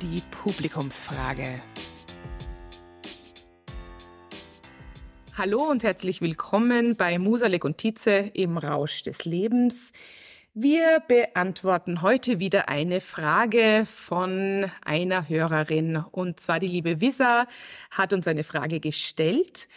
die Publikumsfrage. Hallo und herzlich willkommen bei Musalek und Tietze im Rausch des Lebens. Wir beantworten heute wieder eine Frage von einer Hörerin. Und zwar die liebe Wissa hat uns eine Frage gestellt,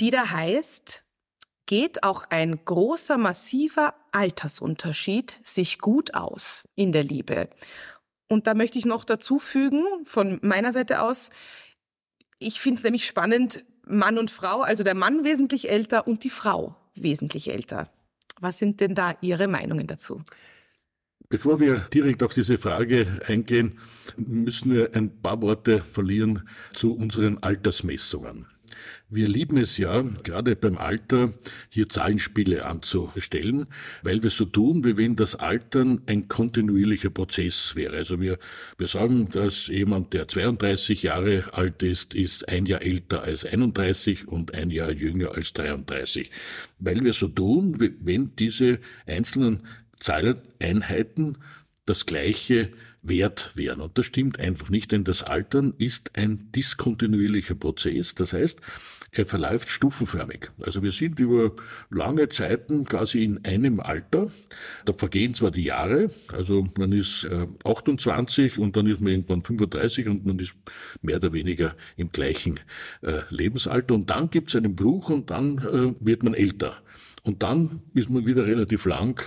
die da heißt, geht auch ein großer, massiver Altersunterschied sich gut aus in der Liebe? Und da möchte ich noch dazu fügen, von meiner Seite aus, ich finde es nämlich spannend, Mann und Frau, also der Mann wesentlich älter und die Frau wesentlich älter. Was sind denn da Ihre Meinungen dazu? Bevor wir direkt auf diese Frage eingehen, müssen wir ein paar Worte verlieren zu unseren Altersmessungen. Wir lieben es ja, gerade beim Alter, hier Zahlenspiele anzustellen, weil wir so tun, wie wenn das Altern ein kontinuierlicher Prozess wäre. Also wir, wir sagen, dass jemand, der 32 Jahre alt ist, ist ein Jahr älter als 31 und ein Jahr jünger als 33. Weil wir so tun, wie wenn diese einzelnen Zahleinheiten das gleiche Wert wären. Und das stimmt einfach nicht, denn das Altern ist ein diskontinuierlicher Prozess. Das heißt, er verläuft stufenförmig. Also wir sind über lange Zeiten quasi in einem Alter. Da vergehen zwar die Jahre, also man ist 28 äh, und dann ist man irgendwann 35 und man ist mehr oder weniger im gleichen äh, Lebensalter. Und dann gibt es einen Bruch und dann äh, wird man älter. Und dann ist man wieder relativ lang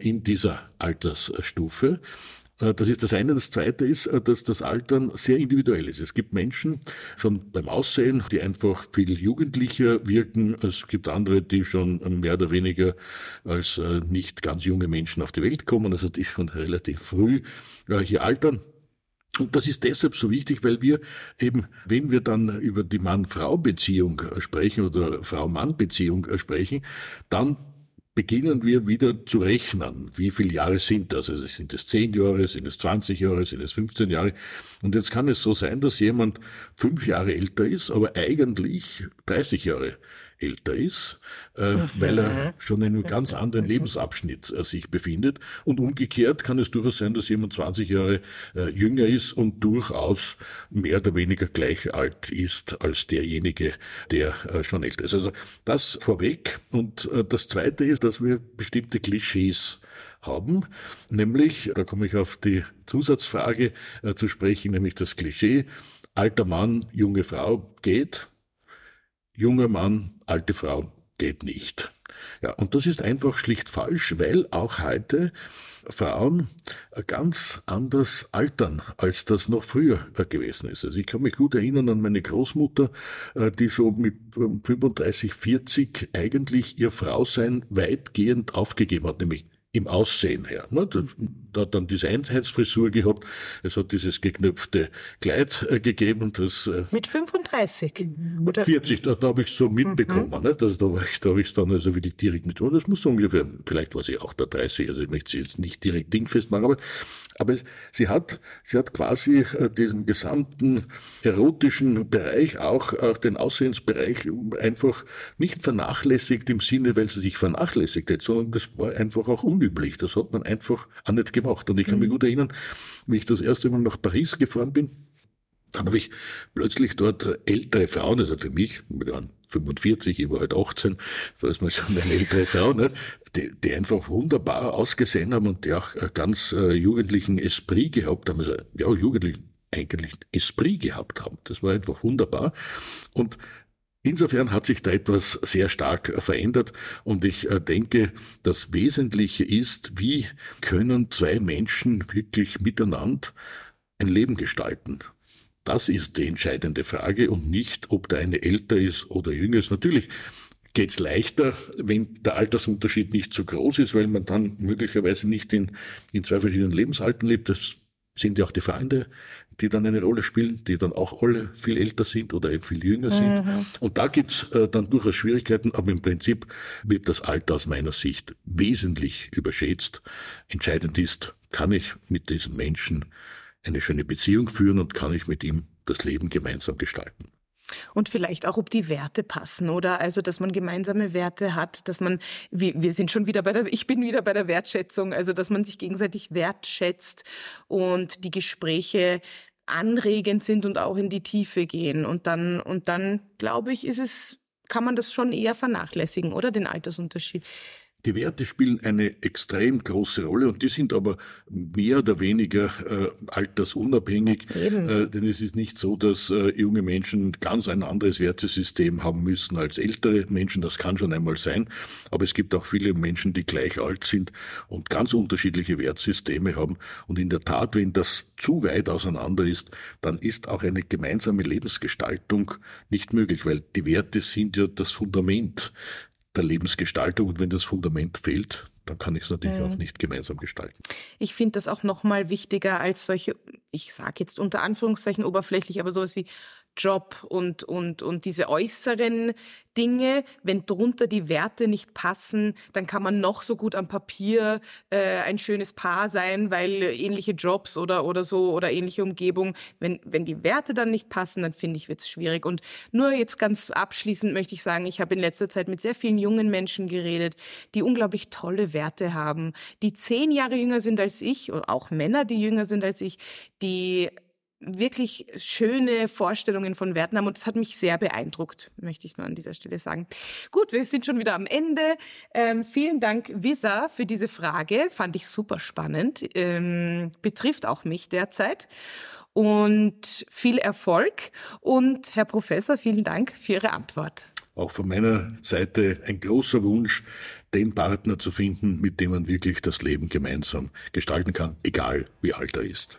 in dieser Altersstufe. Äh, das ist das eine. Das zweite ist, äh, dass das Altern sehr individuell ist. Es gibt Menschen schon beim Aussehen, die einfach viel jugendlicher wirken. Es gibt andere, die schon mehr oder weniger als äh, nicht ganz junge Menschen auf die Welt kommen, also die schon relativ früh hier altern. Und das ist deshalb so wichtig, weil wir eben, wenn wir dann über die Mann-Frau-Beziehung sprechen oder Frau-Mann-Beziehung sprechen, dann beginnen wir wieder zu rechnen. Wie viele Jahre sind das? Also sind es 10 Jahre, sind es 20 Jahre, sind es 15 Jahre? Und jetzt kann es so sein, dass jemand fünf Jahre älter ist, aber eigentlich 30 Jahre älter ist, äh, weil er schon in einem ganz anderen Lebensabschnitt äh, sich befindet. Und umgekehrt kann es durchaus sein, dass jemand 20 Jahre äh, jünger ist und durchaus mehr oder weniger gleich alt ist als derjenige, der äh, schon älter ist. Also das vorweg. Und äh, das Zweite ist, dass wir bestimmte Klischees haben, nämlich, da komme ich auf die Zusatzfrage äh, zu sprechen, nämlich das Klischee, alter Mann, junge Frau geht, junger Mann, alte Frau geht nicht. Ja, und das ist einfach schlicht falsch, weil auch heute Frauen ganz anders altern, als das noch früher gewesen ist. Also ich kann mich gut erinnern an meine Großmutter, äh, die so mit 35, 40 eigentlich ihr Frausein weitgehend aufgegeben hat, nämlich im Aussehen her. Ne? Da hat dann diese Einheitsfrisur gehabt, es hat dieses geknöpfte Kleid äh, gegeben. Das, äh, mit 35? Mit 40, da, da habe ich so mitbekommen. Mhm. Ne? Das, da war ich, da habe dann also wirklich direkt mit. Das muss so ungefähr, vielleicht war sie auch da 30, also ich möchte sie jetzt nicht direkt dingfest machen, aber aber sie hat, sie hat quasi äh, diesen gesamten erotischen Bereich, auch, auch den Aussehensbereich einfach nicht vernachlässigt im Sinne, weil sie sich vernachlässigt hat, sondern das war einfach auch unüblich. Das hat man einfach auch nicht gemacht. Und ich kann mich mhm. gut erinnern, wie ich das erste Mal nach Paris gefahren bin, dann habe ich plötzlich dort ältere Frauen, also für mich, wir waren 45, ich war halt 18, da ist man schon eine ältere Frau, nicht? Die, die einfach wunderbar ausgesehen haben und die auch ganz äh, jugendlichen Esprit gehabt haben, also ja, jugendlichen eigentlich Esprit gehabt haben. Das war einfach wunderbar. Und Insofern hat sich da etwas sehr stark verändert und ich äh, denke, das Wesentliche ist, wie können zwei Menschen wirklich miteinander ein Leben gestalten. Das ist die entscheidende Frage und nicht, ob der eine älter ist oder jünger ist. Natürlich geht's leichter, wenn der Altersunterschied nicht zu groß ist, weil man dann möglicherweise nicht in, in zwei verschiedenen Lebensaltern lebt. Das sind ja auch die Feinde, die dann eine Rolle spielen, die dann auch alle viel älter sind oder eben viel jünger sind. Mhm. Und da gibt's äh, dann durchaus Schwierigkeiten, aber im Prinzip wird das Alter aus meiner Sicht wesentlich überschätzt. Entscheidend ist, kann ich mit diesen Menschen eine schöne Beziehung führen und kann ich mit ihm das Leben gemeinsam gestalten. Und vielleicht auch, ob die Werte passen, oder? Also, dass man gemeinsame Werte hat, dass man, wir, wir sind schon wieder bei der, ich bin wieder bei der Wertschätzung, also, dass man sich gegenseitig wertschätzt und die Gespräche anregend sind und auch in die Tiefe gehen. Und dann, und dann, glaube ich, ist es, kann man das schon eher vernachlässigen, oder? Den Altersunterschied. Die Werte spielen eine extrem große Rolle und die sind aber mehr oder weniger äh, altersunabhängig, äh, denn es ist nicht so, dass äh, junge Menschen ganz ein anderes Wertesystem haben müssen als ältere Menschen. Das kann schon einmal sein, aber es gibt auch viele Menschen, die gleich alt sind und ganz unterschiedliche Wertsysteme haben. Und in der Tat, wenn das zu weit auseinander ist, dann ist auch eine gemeinsame Lebensgestaltung nicht möglich, weil die Werte sind ja das Fundament der Lebensgestaltung. Und wenn das Fundament fehlt, dann kann ich es natürlich mhm. auch nicht gemeinsam gestalten. Ich finde das auch noch mal wichtiger als solche, ich sage jetzt unter Anführungszeichen oberflächlich, aber sowas wie Job und, und, und diese äußeren Dinge, wenn drunter die Werte nicht passen, dann kann man noch so gut am Papier äh, ein schönes Paar sein, weil ähnliche Jobs oder, oder so oder ähnliche Umgebung, wenn, wenn die Werte dann nicht passen, dann finde ich, wird es schwierig. Und nur jetzt ganz abschließend möchte ich sagen, ich habe in letzter Zeit mit sehr vielen jungen Menschen geredet, die unglaublich tolle Werte haben, die zehn Jahre jünger sind als ich, oder auch Männer, die jünger sind als ich, die wirklich schöne Vorstellungen von Werten haben und das hat mich sehr beeindruckt, möchte ich nur an dieser Stelle sagen. Gut, wir sind schon wieder am Ende. Ähm, vielen Dank, Visa, für diese Frage. Fand ich super spannend. Ähm, betrifft auch mich derzeit. Und viel Erfolg. Und Herr Professor, vielen Dank für Ihre Antwort. Auch von meiner Seite ein großer Wunsch, den Partner zu finden, mit dem man wirklich das Leben gemeinsam gestalten kann, egal wie alt er ist.